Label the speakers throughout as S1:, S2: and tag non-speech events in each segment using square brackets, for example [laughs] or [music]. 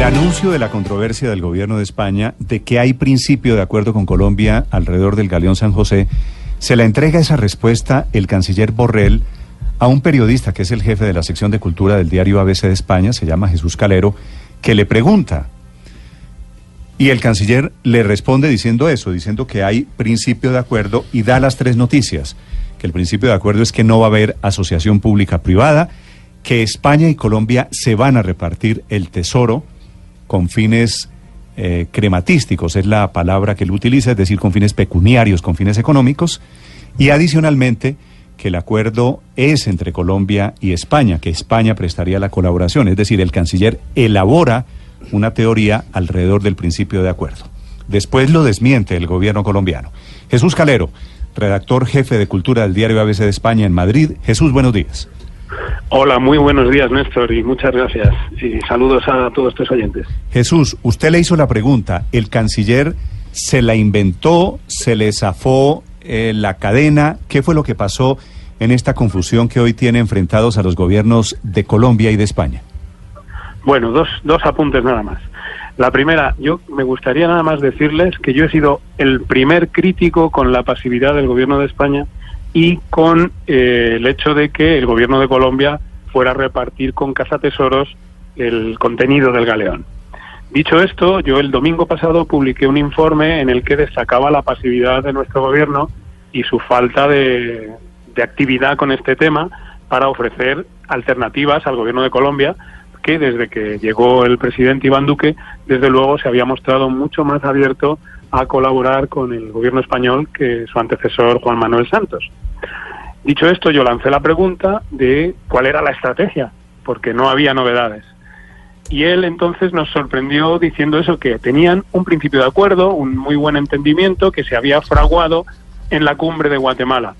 S1: el anuncio de la controversia del gobierno de España de que hay principio de acuerdo con Colombia alrededor del galeón San José, se la entrega esa respuesta el canciller Borrell a un periodista que es el jefe de la sección de cultura del diario ABC de España, se llama Jesús Calero, que le pregunta. Y el canciller le responde diciendo eso, diciendo que hay principio de acuerdo y da las tres noticias, que el principio de acuerdo es que no va a haber asociación pública-privada, que España y Colombia se van a repartir el tesoro con fines eh, crematísticos, es la palabra que él utiliza, es decir, con fines pecuniarios, con fines económicos, y adicionalmente que el acuerdo es entre Colombia y España, que España prestaría la colaboración, es decir, el canciller elabora una teoría alrededor del principio de acuerdo. Después lo desmiente el gobierno colombiano. Jesús Calero, redactor jefe de Cultura del diario ABC de España en Madrid. Jesús, buenos días.
S2: Hola, muy buenos días, Néstor, y muchas gracias. Y saludos a todos estos oyentes.
S1: Jesús, usted le hizo la pregunta, ¿el canciller se la inventó, se le zafó eh, la cadena? ¿Qué fue lo que pasó en esta confusión que hoy tiene enfrentados a los gobiernos de Colombia y de España?
S2: Bueno, dos, dos apuntes nada más. La primera, yo me gustaría nada más decirles que yo he sido el primer crítico con la pasividad del gobierno de España y con eh, el hecho de que el gobierno de Colombia fuera a repartir con Casa Tesoros el contenido del galeón. Dicho esto, yo el domingo pasado publiqué un informe en el que destacaba la pasividad de nuestro gobierno y su falta de, de actividad con este tema para ofrecer alternativas al gobierno de Colombia que desde que llegó el presidente Iván Duque, desde luego se había mostrado mucho más abierto a colaborar con el gobierno español que su antecesor Juan Manuel Santos. Dicho esto, yo lancé la pregunta de cuál era la estrategia, porque no había novedades. Y él entonces nos sorprendió diciendo eso, que tenían un principio de acuerdo, un muy buen entendimiento que se había fraguado en la cumbre de Guatemala.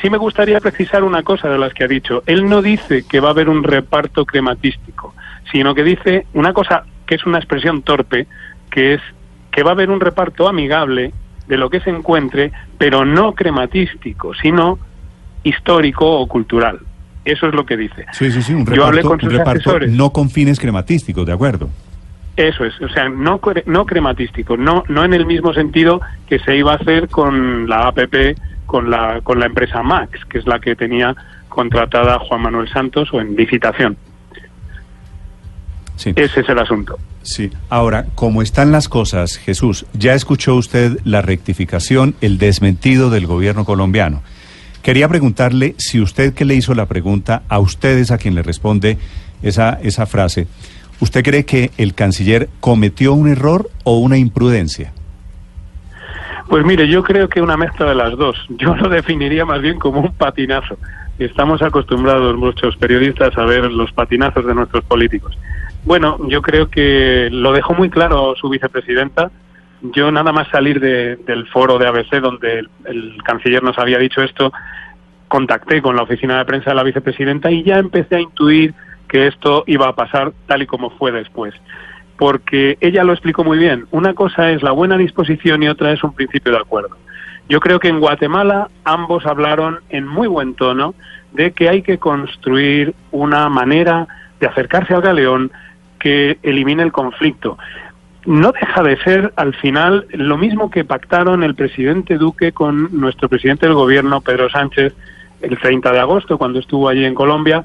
S2: Sí me gustaría precisar una cosa de las que ha dicho. Él no dice que va a haber un reparto crematístico, sino que dice una cosa que es una expresión torpe, que es que va a haber un reparto amigable de lo que se encuentre, pero no crematístico, sino histórico o cultural. Eso es lo que dice.
S1: Sí, sí, sí, un reparto, no con fines crematísticos, de acuerdo.
S2: Eso es, o sea, no, no crematístico, no, no en el mismo sentido que se iba a hacer con la APP con la, con la empresa Max, que es la que tenía contratada Juan Manuel Santos o en licitación. Sí. Ese es el asunto.
S1: Sí. Ahora, como están las cosas, Jesús, ya escuchó usted la rectificación, el desmentido del gobierno colombiano. Quería preguntarle si usted que le hizo la pregunta, a ustedes a quien le responde esa, esa frase, ¿usted cree que el canciller cometió un error o una imprudencia?
S2: Pues mire, yo creo que una mezcla de las dos. Yo lo definiría más bien como un patinazo. Estamos acostumbrados muchos periodistas a ver los patinazos de nuestros políticos. Bueno, yo creo que lo dejó muy claro su vicepresidenta. Yo nada más salir del foro de ABC donde el canciller nos había dicho esto, contacté con la oficina de prensa de la vicepresidenta y ya empecé a intuir que esto iba a pasar tal y como fue después porque ella lo explicó muy bien. Una cosa es la buena disposición y otra es un principio de acuerdo. Yo creo que en Guatemala ambos hablaron en muy buen tono de que hay que construir una manera de acercarse al galeón que elimine el conflicto. No deja de ser al final lo mismo que pactaron el presidente Duque con nuestro presidente del gobierno, Pedro Sánchez, el 30 de agosto, cuando estuvo allí en Colombia,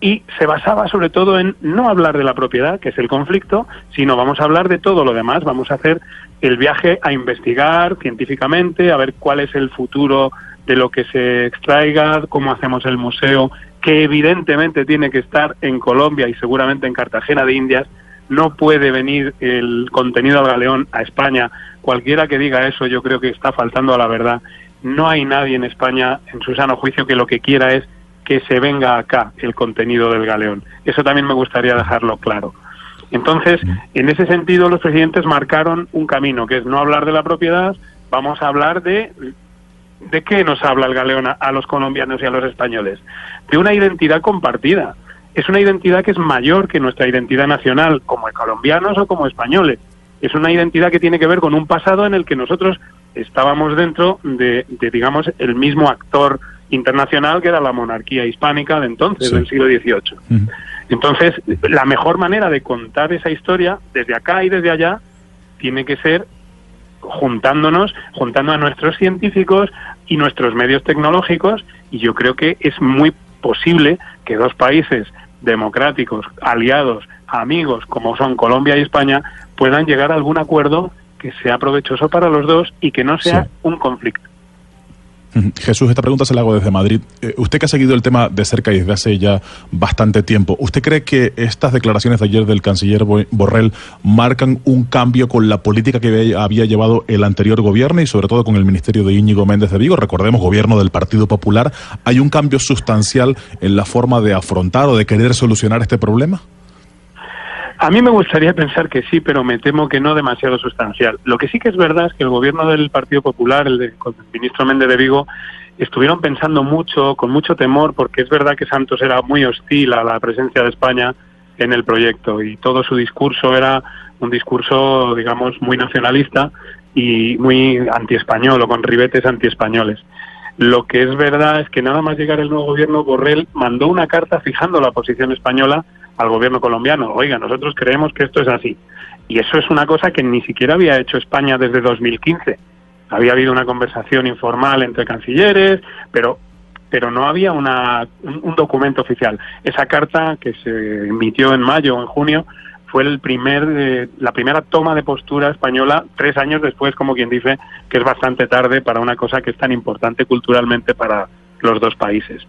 S2: y se basaba sobre todo en no hablar de la propiedad, que es el conflicto, sino vamos a hablar de todo lo demás, vamos a hacer el viaje a investigar científicamente, a ver cuál es el futuro de lo que se extraiga, cómo hacemos el museo, que evidentemente tiene que estar en Colombia y seguramente en Cartagena de Indias, no puede venir el contenido al galeón a España. Cualquiera que diga eso yo creo que está faltando a la verdad. No hay nadie en España en su sano juicio que lo que quiera es que se venga acá el contenido del galeón. Eso también me gustaría dejarlo claro. Entonces, en ese sentido, los presidentes marcaron un camino, que es no hablar de la propiedad, vamos a hablar de... ¿De qué nos habla el galeón a, los colombianos y a los españoles? De una identidad compartida. Es una identidad que es mayor que nuestra identidad nacional, como colombianos o como españoles. Es una identidad que tiene que ver con un pasado en el que nosotros estábamos dentro de, de digamos, el mismo actor internacional que era la monarquía hispánica de entonces, del siglo XVIII. Entonces, la mejor manera de contar esa historia, desde acá y desde allá, tiene que ser juntándonos, juntando a nuestros científicos y nuestros medios tecnológicos, y yo creo que es muy posible que dos países democráticos, aliados, amigos, como son Colombia y España, puedan llegar a algún acuerdo que sea provechoso para los dos y que no sea un conflicto. [laughs]
S3: Jesús, esta pregunta se la hago desde Madrid. Eh, usted que ha seguido el tema de cerca y desde hace ya bastante tiempo, ¿usted cree que estas declaraciones de ayer del canciller Borrell marcan un cambio con la política que había llevado el anterior gobierno y sobre todo con el ministerio de Íñigo Méndez de Vigo? Recordemos, gobierno del Partido Popular. ¿Hay un cambio sustancial en la forma de afrontar o de querer solucionar este problema?
S2: A mí me gustaría pensar que sí, pero me temo que no demasiado sustancial. Lo que sí que es verdad es que el gobierno del Partido Popular, el, de, el ministro Méndez de Vigo, estuvieron pensando mucho, con mucho temor, porque es verdad que Santos era muy hostil a la presencia de España en el proyecto y todo su discurso era un discurso, digamos, muy nacionalista y muy antiespañol o con ribetes antiespañoles. Lo que es verdad es que nada más llegar el nuevo gobierno, Borrell mandó una carta fijando la posición española al gobierno colombiano. Oiga, nosotros creemos que esto es así. Y eso es una cosa que ni siquiera había hecho España desde 2015. Había habido una conversación informal entre cancilleres, pero pero no había una, un, documento oficial. Esa carta que se emitió en mayo o en junio fue el primer, eh, la primera toma de postura española tres años después, como quien dice, que es bastante tarde para una cosa que es tan importante culturalmente para, los dos países.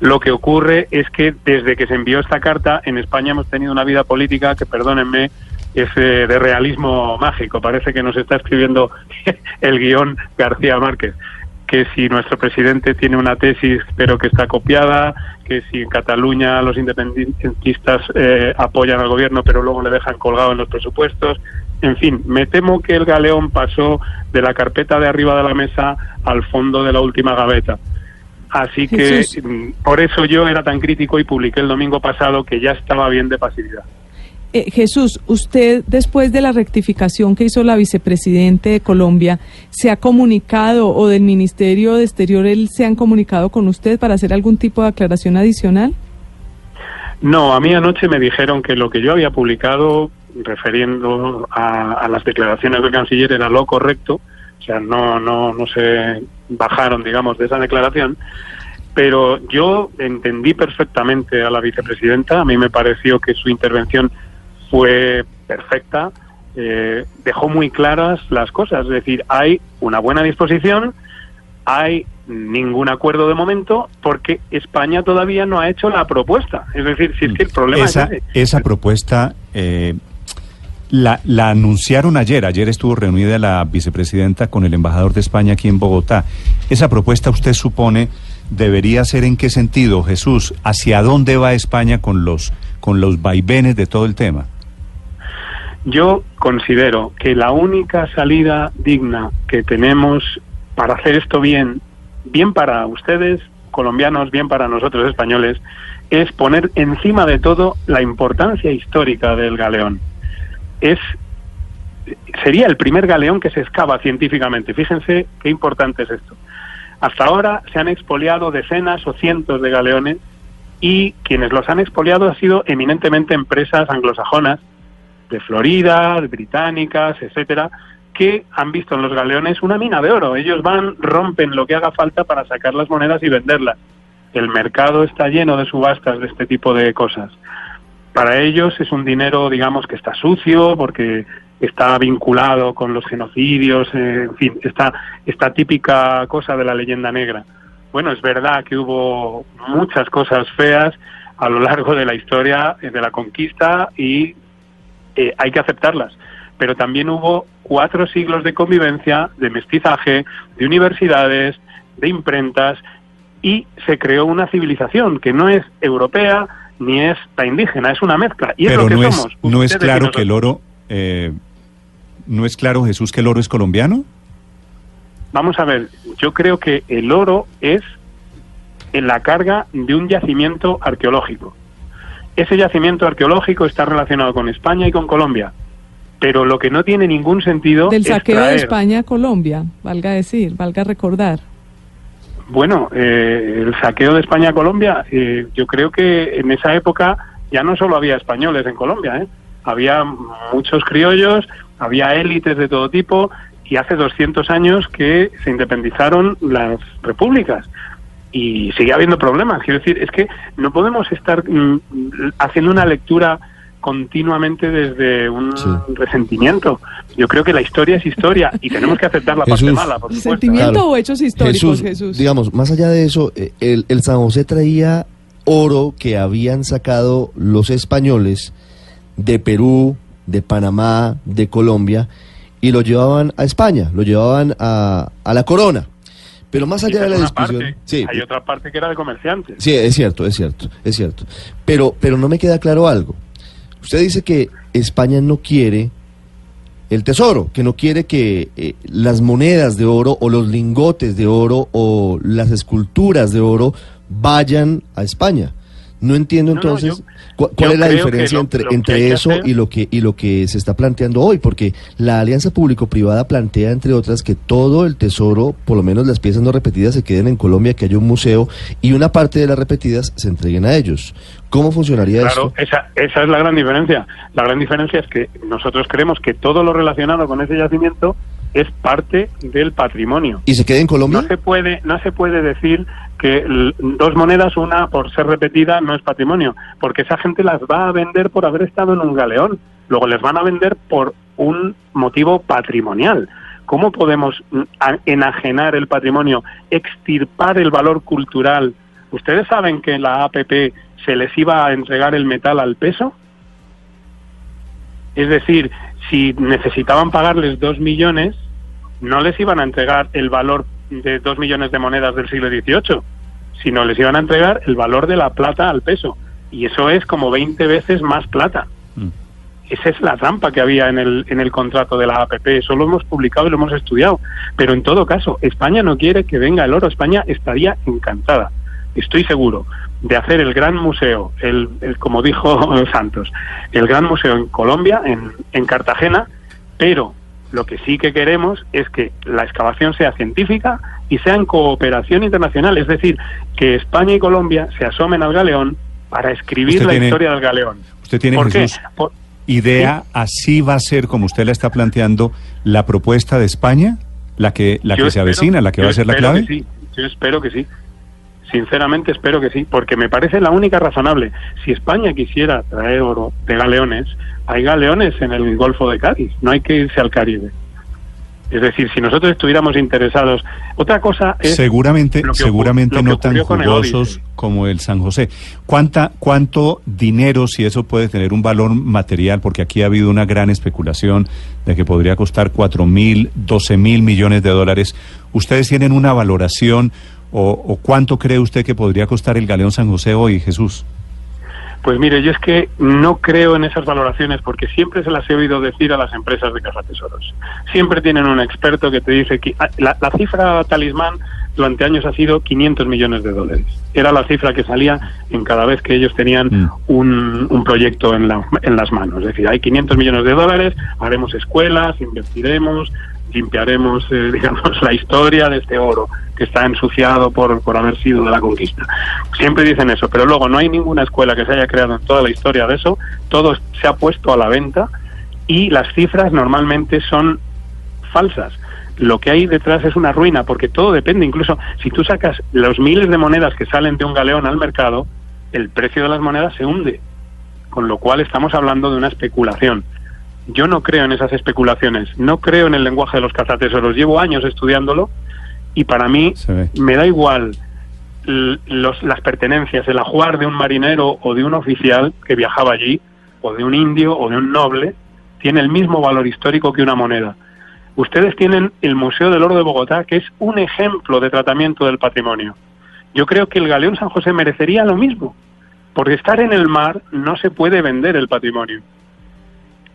S2: Lo que ocurre es que desde que se envió esta carta, en España hemos tenido una vida política que, perdónenme, es eh, de realismo mágico. Parece que nos está escribiendo [laughs] el guion García Márquez. Que si nuestro presidente tiene una tesis, pero que está copiada, que si en Cataluña los independentistas eh, apoyan al gobierno, pero luego le dejan colgado en los presupuestos. En fin, me temo que el galeón pasó de la carpeta de arriba de la mesa al fondo de la última gaveta. Así que mm, por eso yo era tan crítico y publiqué el domingo pasado que ya estaba bien de pasividad.
S4: Eh, Jesús, usted después de la rectificación que hizo la vicepresidente de Colombia, ¿se ha comunicado o del Ministerio de Exteriores se han comunicado con usted para hacer algún tipo de aclaración adicional?
S2: No, a mí anoche me dijeron que lo que yo había publicado referiendo a, a las declaraciones del canciller era lo correcto, o sea, no, no, no se bajaron, digamos, de esa declaración. Pero yo entendí perfectamente a la vicepresidenta, a mí me pareció que su intervención fue perfecta, eh, dejó muy claras las cosas, es decir, hay una buena disposición, hay ningún acuerdo de momento porque España todavía no ha hecho la propuesta. Es decir, si es que el problema
S1: esa,
S2: es
S1: Esa propuesta eh, la, la, anunciaron ayer. Ayer estuvo reunida la vicepresidenta con el embajador de España aquí en Bogotá. ¿Esa propuesta usted supone debería ser en qué sentido, Jesús? ¿Hacia dónde va España con los, con los vaivenes de todo el tema?
S2: Yo considero que la única salida digna que tenemos para hacer esto bien, bien para ustedes colombianos, bien para nosotros españoles, es poner encima de todo la importancia histórica del galeón es sería el primer galeón que se excava científicamente. Fíjense qué importante es esto. Hasta ahora se han expoliado decenas o cientos de galeones y quienes los han expoliado han sido eminentemente empresas anglosajonas de Florida, británicas, etcétera, que han visto en los galeones una mina de oro. Ellos van, rompen lo que haga falta para sacar las monedas y venderlas. El mercado está lleno de subastas de este tipo de cosas para ellos es un dinero, digamos, que está sucio porque está vinculado con los genocidios, eh, en fin, esta, esta típica cosa de la leyenda negra. Bueno, es verdad que hubo muchas cosas feas a lo largo de la historia de la conquista y eh, hay que aceptarlas. Pero también hubo cuatro siglos de convivencia, de mestizaje, de universidades, de imprentas y se creó una civilización que no es europea, ni es la indígena, es una mezcla. Y
S1: Pero
S2: es lo que
S1: no,
S2: somos.
S1: es, no es claro que el oro, eh, no es claro Jesús que el oro es colombiano.
S2: Vamos a ver, yo creo que el oro es en la carga de un yacimiento arqueológico. Ese yacimiento arqueológico está relacionado con España y con Colombia. Pero lo que no tiene ningún sentido
S4: Del
S2: es
S4: saqueo de España a Colombia, valga decir, valga recordar.
S2: Bueno, eh, el saqueo de España a Colombia, eh, yo creo que en esa época ya no solo había españoles en Colombia, ¿eh? había muchos criollos, había élites de todo tipo y hace 200 años que se independizaron las repúblicas y sigue habiendo problemas. Quiero decir, es que no podemos estar mm, haciendo una lectura continuamente desde un resentimiento. Yo creo que la historia es historia y tenemos que aceptar la parte mala, por supuesto.
S4: ¿Sentimiento o hechos históricos, Jesús,
S5: Digamos, más allá de eso, eh, el, el San José traía oro que habían sacado los españoles de Perú, de Panamá, de Colombia, y lo llevaban a España, lo llevaban a, a la corona. Pero más allá de la discusión,
S2: sí, hay otra parte que era de comerciantes.
S5: Sí, es cierto, es cierto, es cierto. Pero, pero no me queda claro algo. Usted dice que España no quiere el tesoro, que no quiere que eh, las monedas de oro o los lingotes de oro o las esculturas de oro vayan a España. No entiendo entonces cuál es la diferencia entre, entre eso y lo que y lo que se está planteando hoy, porque la alianza público-privada plantea entre otras que todo el tesoro, por lo menos las piezas no repetidas, se queden en Colombia, que haya un museo y una parte de las repetidas se entreguen a ellos. ¿Cómo funcionaría
S2: eso?
S5: Claro,
S2: esa, esa es la gran diferencia. La gran diferencia es que nosotros creemos que todo lo relacionado con ese yacimiento es parte del patrimonio.
S5: ¿Y se queda en Colombia?
S2: No se puede, no se puede decir que dos monedas, una por ser repetida, no es patrimonio, porque esa gente las va a vender por haber estado en un galeón, luego les van a vender por un motivo patrimonial. ¿Cómo podemos mm, enajenar el patrimonio, extirpar el valor cultural? ¿Ustedes saben que en la APP se les iba a entregar el metal al peso? Es decir, si necesitaban pagarles dos millones, no les iban a entregar el valor de dos millones de monedas del siglo XVIII, sino les iban a entregar el valor de la plata al peso. Y eso es como 20 veces más plata. Mm. Esa es la trampa que había en el, en el contrato de la APP. Eso lo hemos publicado y lo hemos estudiado. Pero en todo caso, España no quiere que venga el oro. España estaría encantada, estoy seguro, de hacer el gran museo, el, como dijo [laughs] Santos, el gran museo en Colombia, en, en Cartagena, pero lo que sí que queremos es que la excavación sea científica y sea en cooperación internacional, es decir, que España y Colombia se asomen al galeón para escribir la historia del galeón.
S1: ¿Usted tiene ¿Por idea, así va a ser como usted la está planteando la propuesta de España, la que la que se avecina, la que va a ser la clave?
S2: sí, yo espero que sí. Sinceramente espero que sí, porque me parece la única razonable. Si España quisiera traer oro de galeones, hay galeones en el Golfo de Cádiz, no hay que irse al Caribe. Es decir, si nosotros estuviéramos interesados, otra cosa es
S1: seguramente, seguramente no tan jugosos como el San José. ¿Cuánta, cuánto dinero, si eso puede tener un valor material, porque aquí ha habido una gran especulación de que podría costar cuatro mil, doce mil millones de dólares? ¿Ustedes tienen una valoración o, o cuánto cree usted que podría costar el Galeón San José hoy, Jesús?
S2: Pues mire, yo es que no creo en esas valoraciones porque siempre se las he oído decir a las empresas de tesoros. Siempre tienen un experto que te dice que ah, la, cifra talismán durante años ha sido 500 millones de dólares. Era la cifra que salía en cada vez que ellos tenían mm. un, un, proyecto en, la, en las manos. Es decir, hay 500 millones de dólares, haremos escuelas, invertiremos, limpiaremos, eh, [laughs] digamos, la historia de este oro que está ensuciado por, por haber sido de la conquista. Siempre dicen eso, pero luego no hay ninguna escuela que se haya creado en toda la historia de eso, todo se ha puesto a la venta y las cifras normalmente son falsas. Lo que hay detrás es una ruina, porque todo depende, incluso si tú sacas los miles de monedas que salen de un galeón al mercado, el precio de las monedas se hunde, con lo cual estamos hablando de una especulación. Yo no creo en esas especulaciones, no creo en el lenguaje de los cazatesoros, llevo años estudiándolo y para mí me da igual los, las pertenencias, el ajuar de un marinero o de un oficial que viajaba allí, o de un indio o de un noble, tiene el mismo valor histórico que una moneda. Ustedes tienen el Museo del Oro de Bogotá, que es un ejemplo de tratamiento del patrimonio. Yo creo que el Galeón San José merecería lo mismo, porque estar en el mar no se puede vender el patrimonio.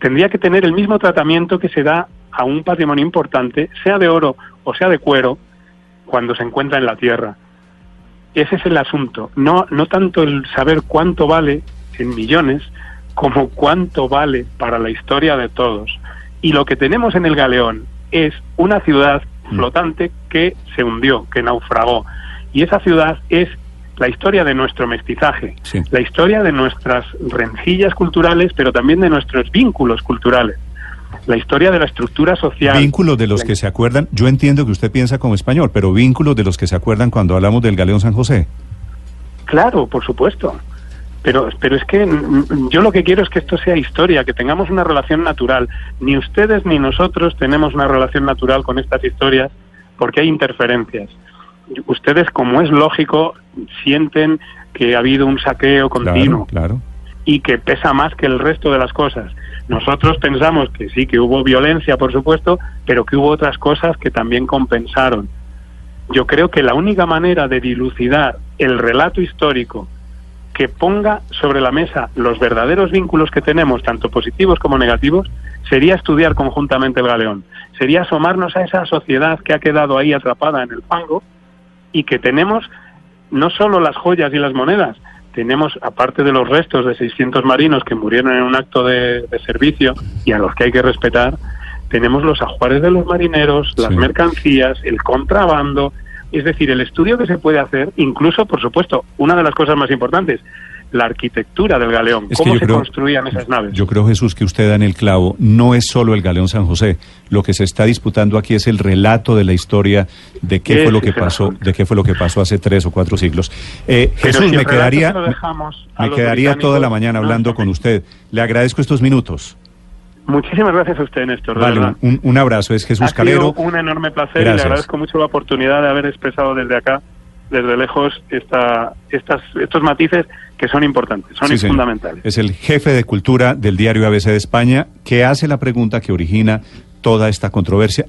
S2: Tendría que tener el mismo tratamiento que se da a un patrimonio importante, sea de oro o sea de cuero, cuando se encuentra en la tierra. Ese es el asunto, no, no tanto el saber cuánto vale en millones, como cuánto vale para la historia de todos. Y lo que tenemos en el galeón es una ciudad mm. flotante que se hundió, que naufragó. Y esa ciudad es la historia de nuestro mestizaje,
S1: Sí.
S2: la historia de nuestras rencillas culturales, pero también de nuestros vínculos culturales, la historia de la estructura social.
S1: Vínculos de los que se acuerdan, yo entiendo que usted piensa como español, pero vínculos de los que se acuerdan cuando hablamos del Galeón San José.
S2: Claro, por supuesto. Pero, pero es que yo lo que quiero es que esto sea historia, que tengamos una relación natural. Ni ustedes ni nosotros tenemos una relación natural con estas historias porque hay interferencias. Ustedes, como es lógico, sienten que ha habido un saqueo continuo
S1: Claro, claro.
S2: y que pesa más que el resto de las cosas. Nosotros pensamos que sí, que hubo violencia, por supuesto, pero que hubo otras cosas que también compensaron. Yo creo que la única manera de dilucidar el relato histórico que ponga sobre la mesa los verdaderos vínculos que tenemos, tanto positivos como negativos, sería estudiar conjuntamente el galeón. Sería asomarnos a esa sociedad que ha quedado ahí atrapada en el fango y que tenemos no solo las joyas y las monedas, tenemos, aparte de los restos de 600 marinos que murieron en un acto de, de servicio y a los que hay que respetar, tenemos los ajuares de los marineros, las
S1: Sí.
S2: mercancías, el contrabando, es decir, el estudio que se puede hacer, incluso, por supuesto, una de las cosas más importantes, la arquitectura del galeón,
S1: Es
S2: cómo se
S1: creo-
S2: construían esas naves.
S1: Yo creo, Jesús, que usted da en el clavo. No es solo el Galeón San José. Lo que se está disputando aquí es el relato de la historia de qué
S2: Ese
S1: fue lo que pasó, de qué fue lo que pasó hace tres o cuatro siglos. Eh, Jesús,
S2: si
S1: me quedaría, me quedaría toda la mañana hablando con usted. Le agradezco estos minutos.
S2: Muchísimas gracias a usted, Néstor.
S1: Vale, un, un abrazo. Es Jesús
S2: ha
S1: Calero.
S2: sido un enorme placer y
S1: Gracias.
S2: le agradezco mucho la oportunidad de haber expresado desde acá, desde lejos, esta, estas, estos matices que son importantes, son
S1: Sí,
S2: fundamentales.
S1: Es el jefe de cultura del diario ABC de España que hace la pregunta que origina toda esta controversia.